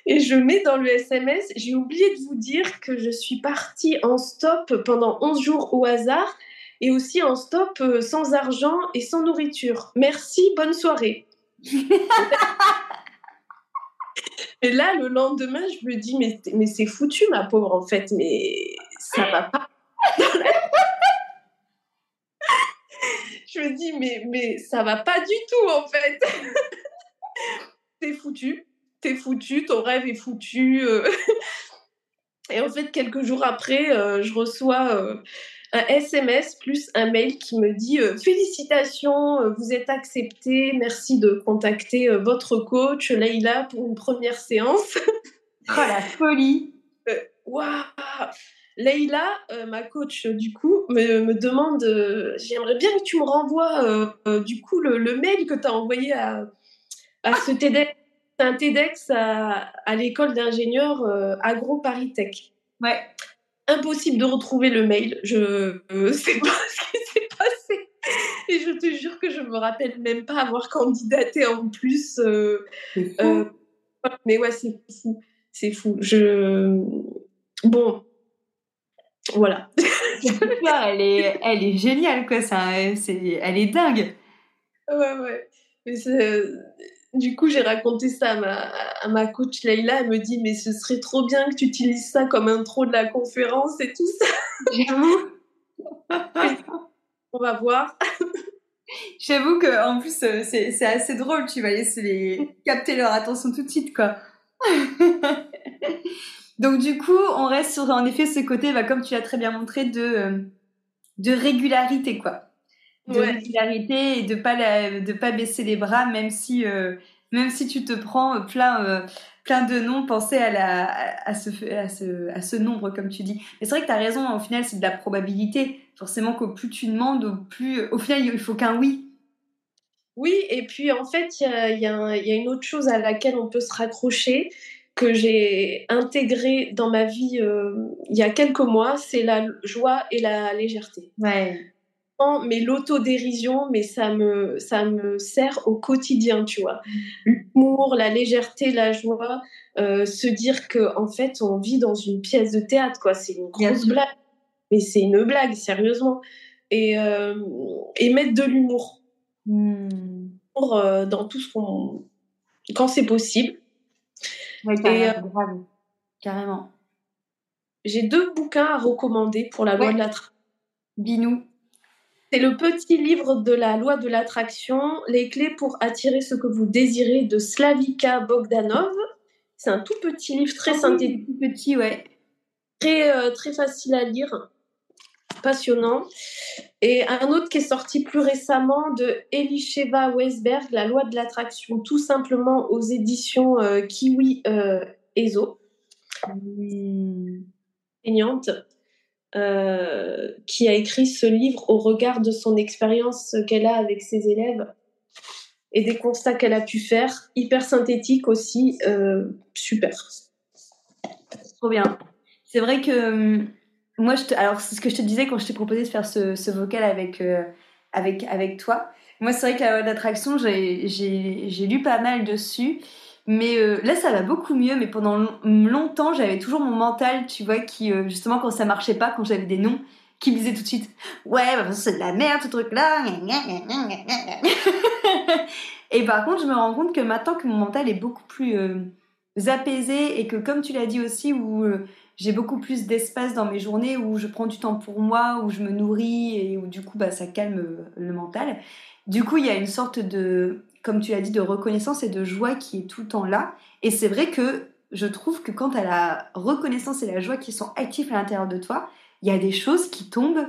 et je mets dans le SMS, j'ai oublié de vous dire que je suis partie en stop pendant 11 jours au hasard et aussi en stop euh, sans argent et sans nourriture. Merci, bonne soirée. [laughs] et là, le lendemain, je me dis, mais, mais c'est foutu, ma pauvre, en fait, mais ça va pas. je me dis, mais, mais ça va pas du tout, en fait [laughs] t'es foutu, t'es foutu, ton rêve est foutu. Euh. [laughs] Et en fait, quelques jours après, euh, je reçois euh, un SMS plus un mail qui me dit Félicitations, vous êtes accepté, merci de contacter votre coach Leïla pour une première séance. [laughs] Oh la folie Waouh Leïla, ma coach, du coup, me, demande J'aimerais bien que tu me renvoies, du coup, le, mail que tu as envoyé à, à ce TEDx, un TEDx à, l'école d'ingénieurs euh, Agro Paris Tech. Ouais. Impossible de retrouver le mail. Je ne euh, [laughs] sais pas ce qui s'est passé. Et je te jure que je me rappelle même pas avoir candidaté en plus. Euh, mais ouais, c'est fou. C'est fou. Je. Bon. Voilà. elle est, elle est géniale, quoi. Ça, c'est, elle est dingue. Ouais, ouais. Mais du coup, j'ai raconté ça à ma, coach Leïla. Elle me dit Mais ce serait trop bien que tu utilises ça comme intro de la conférence et tout ça. On va voir. J'avoue que en plus, euh, c'est assez drôle. Tu vas laisser les... capter leur attention tout de suite, quoi. [laughs] Donc, du coup, on reste sur, en effet, ce côté, bah, comme tu l'as très bien montré, de, euh, de régularité, quoi. De régularité et de pas de pas baisser les bras même si euh, même si tu te prends plein euh, plein de noms penser à la à ce à ce à ce nombre comme tu dis. Mais c'est vrai que tu as raison au final c'est de la probabilité. Forcément qu'au plus tu demandes au plus au final il faut qu'un oui. Oui et puis en fait il y a, y, a y a une autre chose à laquelle on peut se raccrocher que j'ai intégré dans ma vie euh, il y a quelques mois, c'est la joie et la légèreté. Ouais mais l'autodérision, mais ça me, ça me sert au quotidien, tu vois. L'humour, la légèreté, la joie, euh, se dire que en fait, on vit dans une pièce de théâtre, quoi. C'est une grosse blague, mais c'est une blague, sérieusement. Et, euh, et mettre de l'humour euh, dans tout ce qu'on, quand c'est possible. Carrément. J'ai deux bouquins à recommander pour la loi de la Binou. C'est le petit livre de la loi de l'attraction, Les clés pour attirer ce que vous désirez de Slavika Bogdanov. C'est un tout petit livre très ah synthétique. petit, ouais. Très, euh, très facile à lire, passionnant. Et un autre qui est sorti plus récemment de Elisheva Weisberg, La loi de l'attraction, tout simplement aux éditions euh, Kiwi euh, Ezo. Mmh. Euh, qui a écrit ce livre au regard de son expérience qu'elle a avec ses élèves et des constats qu'elle a pu faire, hyper synthétique aussi, euh, super. Trop bien. C'est vrai que hum, moi, je te, alors c'est ce que je te disais quand je t'ai proposé de faire ce, ce vocal avec, euh, avec, avec toi. Moi, c'est vrai que la loi d'attraction, j'ai lu pas mal dessus. Mais euh, là, ça va beaucoup mieux. Mais pendant longtemps, j'avais toujours mon mental, tu vois, qui, euh, justement, quand ça marchait pas, quand j'avais des noms, qui me disait tout de suite Ouais, bah, c'est de la merde, ce truc-là. [laughs] Et par contre, je me rends compte que maintenant que mon mental est beaucoup plus apaisé et que, comme tu l'as dit aussi, où euh, j'ai beaucoup plus d'espace dans mes journées, où je prends du temps pour moi, où je me nourris et où du coup, bah, ça calme euh, le mental. Du coup, il y a une sorte de, comme tu l'as dit, de reconnaissance et de joie qui est tout le temps là. Et c'est vrai que je trouve que quand as la reconnaissance et la joie qui sont actifs à l'intérieur de toi, il y a des choses qui tombent,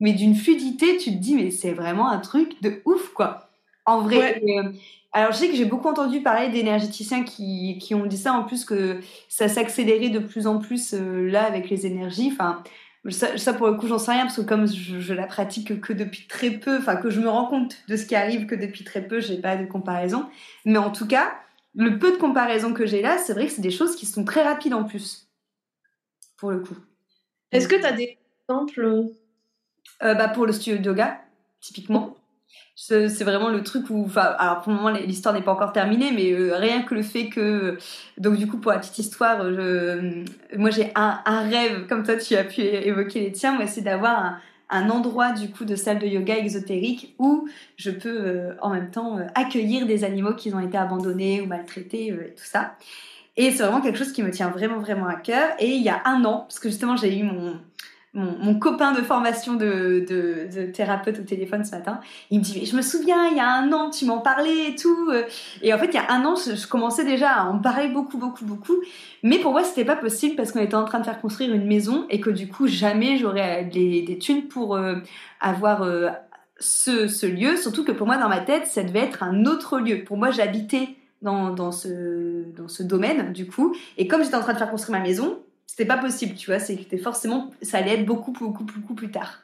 mais d'une fluidité, tu te dis, mais c'est vraiment un truc de ouf, quoi. En vrai. Euh, alors, je sais que j'ai beaucoup entendu parler d'énergéticiens qui, qui, ont dit ça, en plus que ça s'accélérait de plus en plus euh, là avec les énergies. Enfin, ça, pour le coup, j'en sais rien, parce que comme je, je, la pratique que depuis très peu, enfin, que je me rends compte de ce qui arrive que depuis très peu, j'ai pas de comparaison. Mais en tout cas, le peu de comparaison que j'ai là, c'est vrai que c'est des choses qui sont très rapides en plus. Pour le coup. Est-ce que tu as des exemples? Euh, bah, Pour le studio de yoga, typiquement. C'est vraiment le truc où, enfin, alors pour le moment l'histoire n'est pas encore terminée, mais euh, rien que le fait que, donc du coup pour la petite histoire, je, moi j'ai un, rêve, comme toi tu as pu évoquer les tiens, moi c'est d'avoir un, endroit du coup de salle de yoga exotérique où je peux euh, en même temps accueillir des animaux qui ont été abandonnés ou maltraités et tout ça. Et c'est vraiment quelque chose qui me tient vraiment, vraiment à cœur. Et il y a un an, parce que justement, j'ai eu mon, mon, copain de formation de, de, thérapeute au téléphone ce matin. Il me dit, mais je me souviens, il y a un an, tu m'en parlais et tout. Et en fait, il y a un an, je, commençais déjà à en parler beaucoup, beaucoup, beaucoup. Mais pour moi, c'était pas possible parce qu'on était en train de faire construire une maison et que du coup, jamais j'aurais des, des thunes pour euh, avoir euh, ce, ce lieu. Surtout que pour moi, dans ma tête, ça devait être un autre lieu. Pour moi, j'habitais dans, dans, ce, dans ce domaine, du coup. Et comme j'étais en train de faire construire ma maison, c'était pas possible, tu vois. C'était forcément, ça allait être beaucoup, beaucoup, beaucoup plus tard.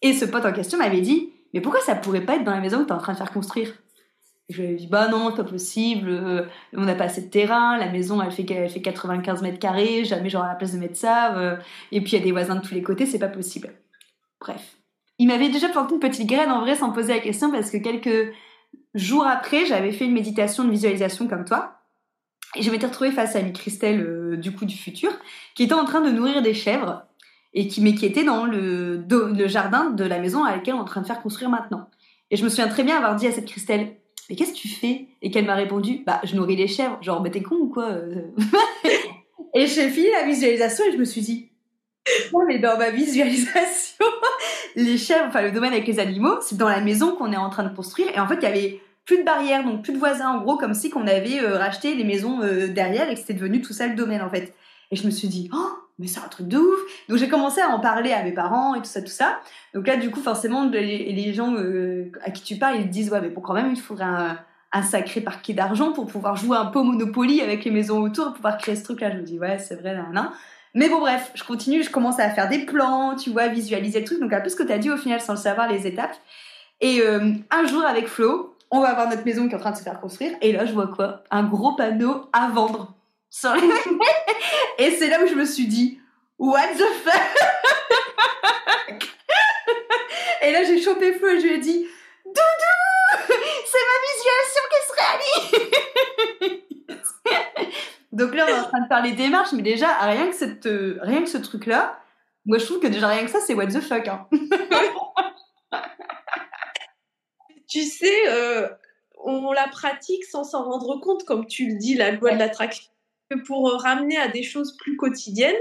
Et ce pote en question m'avait dit, mais pourquoi ça pourrait pas être dans la maison que tu es en train de faire construire? Je lui ai dit, bah non, pas possible, euh, on n'a pas assez de terrain, la maison elle fait, elle fait 95 mètres carrés, jamais j'aurai la place de mettre ça, euh, et puis il y a des voisins de tous les côtés, c'est pas possible. Bref. Il m'avait déjà planté une petite graine en vrai sans poser la question parce que quelques Jour après, j'avais fait une méditation de visualisation comme toi. Et je m'étais retrouvée face à une Christelle euh, du coup du futur qui était en train de nourrir des chèvres et qui, mais qui était dans le, jardin de la maison à laquelle on est en train de faire construire maintenant. Et je me souviens très bien avoir dit à cette Christelle Mais qu'est-ce que tu fais? Et qu'elle m'a répondu Bah, je nourris les chèvres. Genre, bah, t'es con ou quoi euh? [laughs] Et j'ai fini la visualisation et je me suis dit non, mais dans ma visualisation, [laughs] les chèvres, enfin le domaine avec les animaux, c'est dans la maison qu'on est en train de construire. Et en fait, il y avait plus de barrières, donc plus de voisins, en gros, comme si qu'on avait euh, racheté les maisons euh, derrière et que c'était devenu tout ça le domaine, en fait. Et je me suis dit, oh, mais c'est un truc de ouf. Donc j'ai commencé à en parler à mes parents et tout ça, tout ça. Donc là, du coup, forcément, les, gens euh, à qui tu parles, ils te disent, ouais, mais pour quand même, il faudrait un, sacré parquet d'argent pour pouvoir jouer un peu au Monopoly avec les maisons autour, pour pouvoir créer ce truc-là. Je me dis, ouais, c'est vrai, là, là. Mais bon, bref, je continue, je commence à faire des plans, tu vois, visualiser le truc. Donc, un peu ce que tu as dit au final sans le savoir, les étapes. Et un jour, avec Flo, on va avoir notre maison qui est en train de se faire construire. Et là, je vois quoi? Un gros panneau à vendre. [laughs] et c'est là où je me suis dit, what the fuck? Et là, j'ai chopé Flo et je lui ai dit, Doudou C'est ma visualisation qui se réalise donc là, on est en train de faire les démarches, mais déjà, rien que, euh, rien que ce truc-là, moi je trouve que déjà rien que ça, c'est what the fuck. Hein. [laughs] tu sais, euh, on la pratique sans s'en rendre compte, comme tu le dis, la loi de l'attraction. Pour euh, ramener à des choses plus quotidiennes,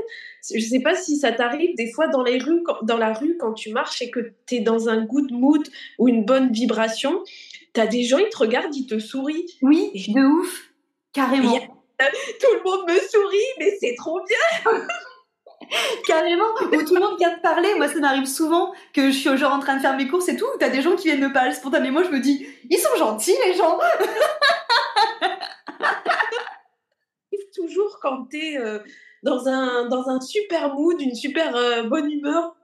je ne sais pas si ça t'arrive des fois dans, les rues, dans la rue quand tu marches et que tu es dans un good mood ou une bonne vibration, tu as des gens, ils te regardent, ils te sourient. Oui, de ouf, carrément [laughs] tout le monde me sourit, mais c'est trop bien. [laughs] [laughs] Carrément, où tout le monde vient te parler. Moi, ça m'arrive souvent que je suis genre en train de faire mes courses et tout, où t'as des gens qui viennent me parler spontanément. Je me dis, ils sont gentils, les gens. [laughs] toujours quand t'es euh, dans, un, dans un super mood, une super euh, bonne humeur.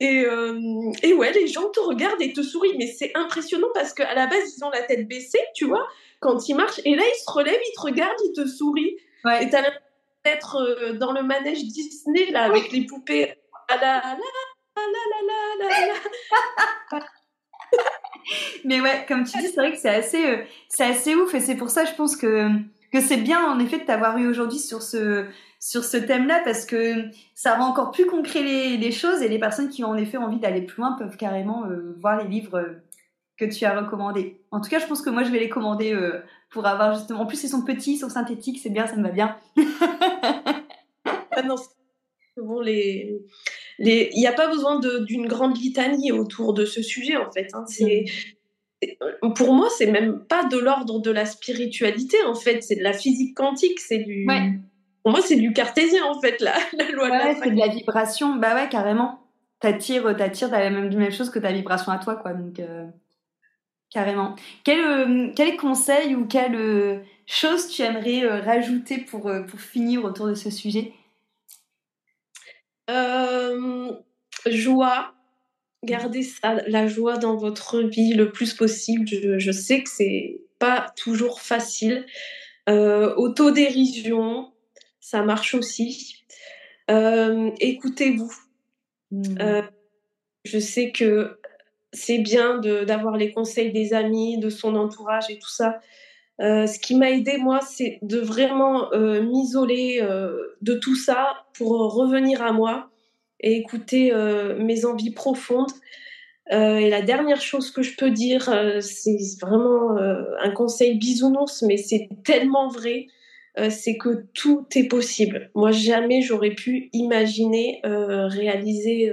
Et, euh, et ouais, les gens te regardent et te sourient, mais c'est impressionnant parce qu'à la base, ils ont la tête baissée, tu vois quand il marche. Et là, il se relève, il te regarde, il te. Ouais. Et t'as l'impression euh, dans le manège Disney, là, avec les poupées. Mais ouais, comme tu dis, c'est vrai que c'est assez, euh, c'est assez ouf. Et c'est pour ça, je pense que, que c'est bien, en effet, de t'avoir eu aujourd'hui sur ce, sur ce thème-là, parce que ça rend encore plus concret les, les, choses. Et les personnes qui ont en effet envie d'aller plus loin peuvent carrément euh, voir les livres que tu as recommandés. En tout cas, je pense que moi, je vais les commander euh, pour avoir justement. En plus, ils sont petits, ils sont synthétiques, c'est bien, ça me va bien. ah non, bon, les. Il n'y a pas besoin d'une grande litanie autour de ce sujet, en fait. Hein. C'est, pour moi, c'est même pas de l'ordre de la spiritualité, en fait. C'est de la physique quantique. C'est du. Pour moi, c'est du cartésien, en fait, la, la loi de la c'est de la vibration. Bah ouais, carrément. T'attires, t'attires la même, même chose que ta vibration à toi, quoi. Donc, euh, carrément. Quel, euh, quel conseil ou quelle euh, chose tu aimerais rajouter pour, pour finir autour de ce sujet? Joie. Gardez ça, la joie dans votre vie le plus possible. Je, je sais que c'est pas toujours facile. autodérision, ça marche aussi. Écoutez-vous. Mmh. je sais que c'est bien d'avoir les conseils des amis, de son entourage et tout ça. Euh, ce qui m'a aidé, moi, c'est de vraiment euh, m'isoler euh, de tout ça pour revenir à moi et écouter mes envies profondes. et la dernière chose que je peux dire, c'est vraiment un conseil bisounours, mais c'est tellement vrai, c'est que tout est possible. Moi, jamais j'aurais pu imaginer réaliser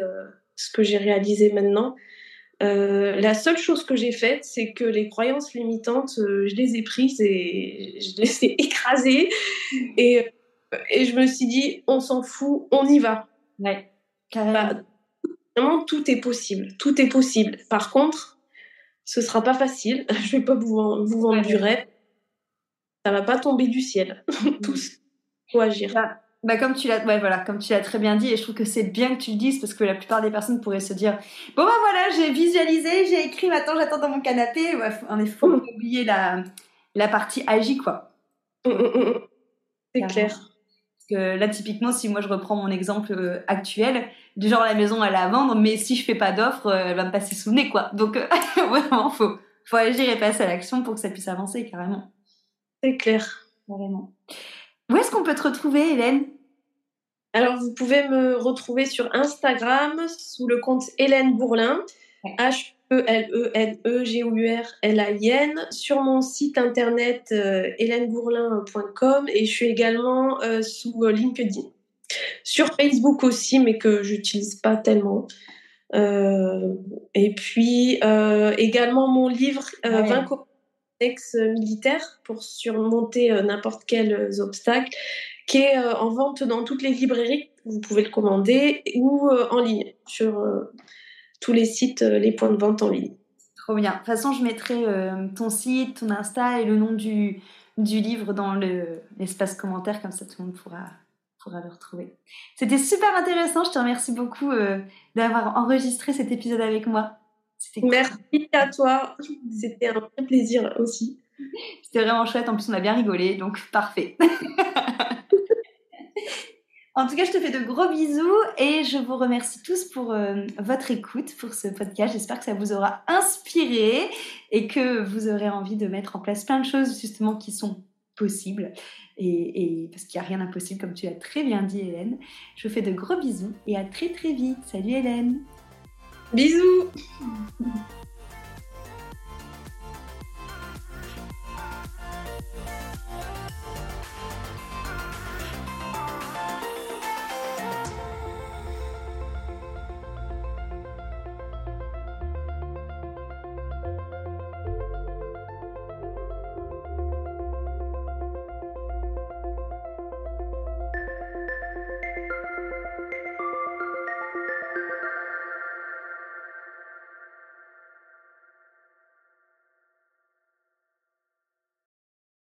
ce que j'ai réalisé maintenant. Euh, la seule chose que j'ai faite, c'est que les croyances limitantes, euh, je les ai prises et je les ai [laughs] écrasées. Et, et je me suis dit, on s'en fout, on y va. Ouais, bah, vraiment, tout est possible. Tout est possible. Par contre, ce sera pas facile. [laughs] Je vais pas vous, vous vendre du rêve. Ça va pas tomber du ciel. [laughs] Tous, faut agir. Bah, bah, comme tu l'as voilà, comme tu l'as très bien dit et je trouve que c'est bien que tu le dises parce que la plupart des personnes pourraient se dire bon bah voilà, j'ai visualisé, j'ai écrit, maintenant j'attends dans mon canapé. Ouais, il faut pas oublier la la partie agi quoi. Mmh, mmh, mmh, c'est clair. Parce que là typiquement si moi je reprends mon exemple euh, actuel, du genre la maison elle est à vendre mais si je fais pas d'offre, euh, elle va me passer sous le nez quoi. Donc euh, [laughs] vraiment faut faut agir et passer à l'action pour que ça puisse avancer carrément. C'est clair. Vraiment. Où est-ce qu'on peut te retrouver, Hélène? Alors, vous pouvez me retrouver sur Instagram sous le compte Hélène Bourlin, H-E-L-E-N-E-G-U-R-L-A-I-N, sur mon site internet euh, hélènebourlin.com et je suis également euh, sous euh, LinkedIn. Sur Facebook aussi, mais que j'utilise pas tellement. et puis également mon livre 20 ex-militaires pour surmonter n'importe quels obstacles qui est euh, en vente dans toutes les librairies. Vous pouvez le commander ou euh, en ligne sur euh, tous les sites, les points de vente en ligne. Trop bien. De toute façon, je mettrai ton site, ton Insta et le nom du, du livre dans l'espace commentaire, comme ça tout le monde pourra, pourra le retrouver. C'était super intéressant. Je te remercie beaucoup d'avoir enregistré cet épisode avec moi. Merci à toi. C'était un vrai plaisir aussi. C'était vraiment chouette. En plus, on a bien rigolé, donc parfait. [laughs] En tout cas, je te fais de gros bisous et je vous remercie tous pour euh, votre écoute pour ce podcast. J'espère que ça vous aura inspiré et que vous aurez envie de mettre en place plein de choses justement qui sont possibles. Et, parce qu'il n'y a rien d'impossible, comme tu l'as très bien dit, Hélène. Je vous fais de gros bisous et à très très vite. Salut Hélène. Bisous.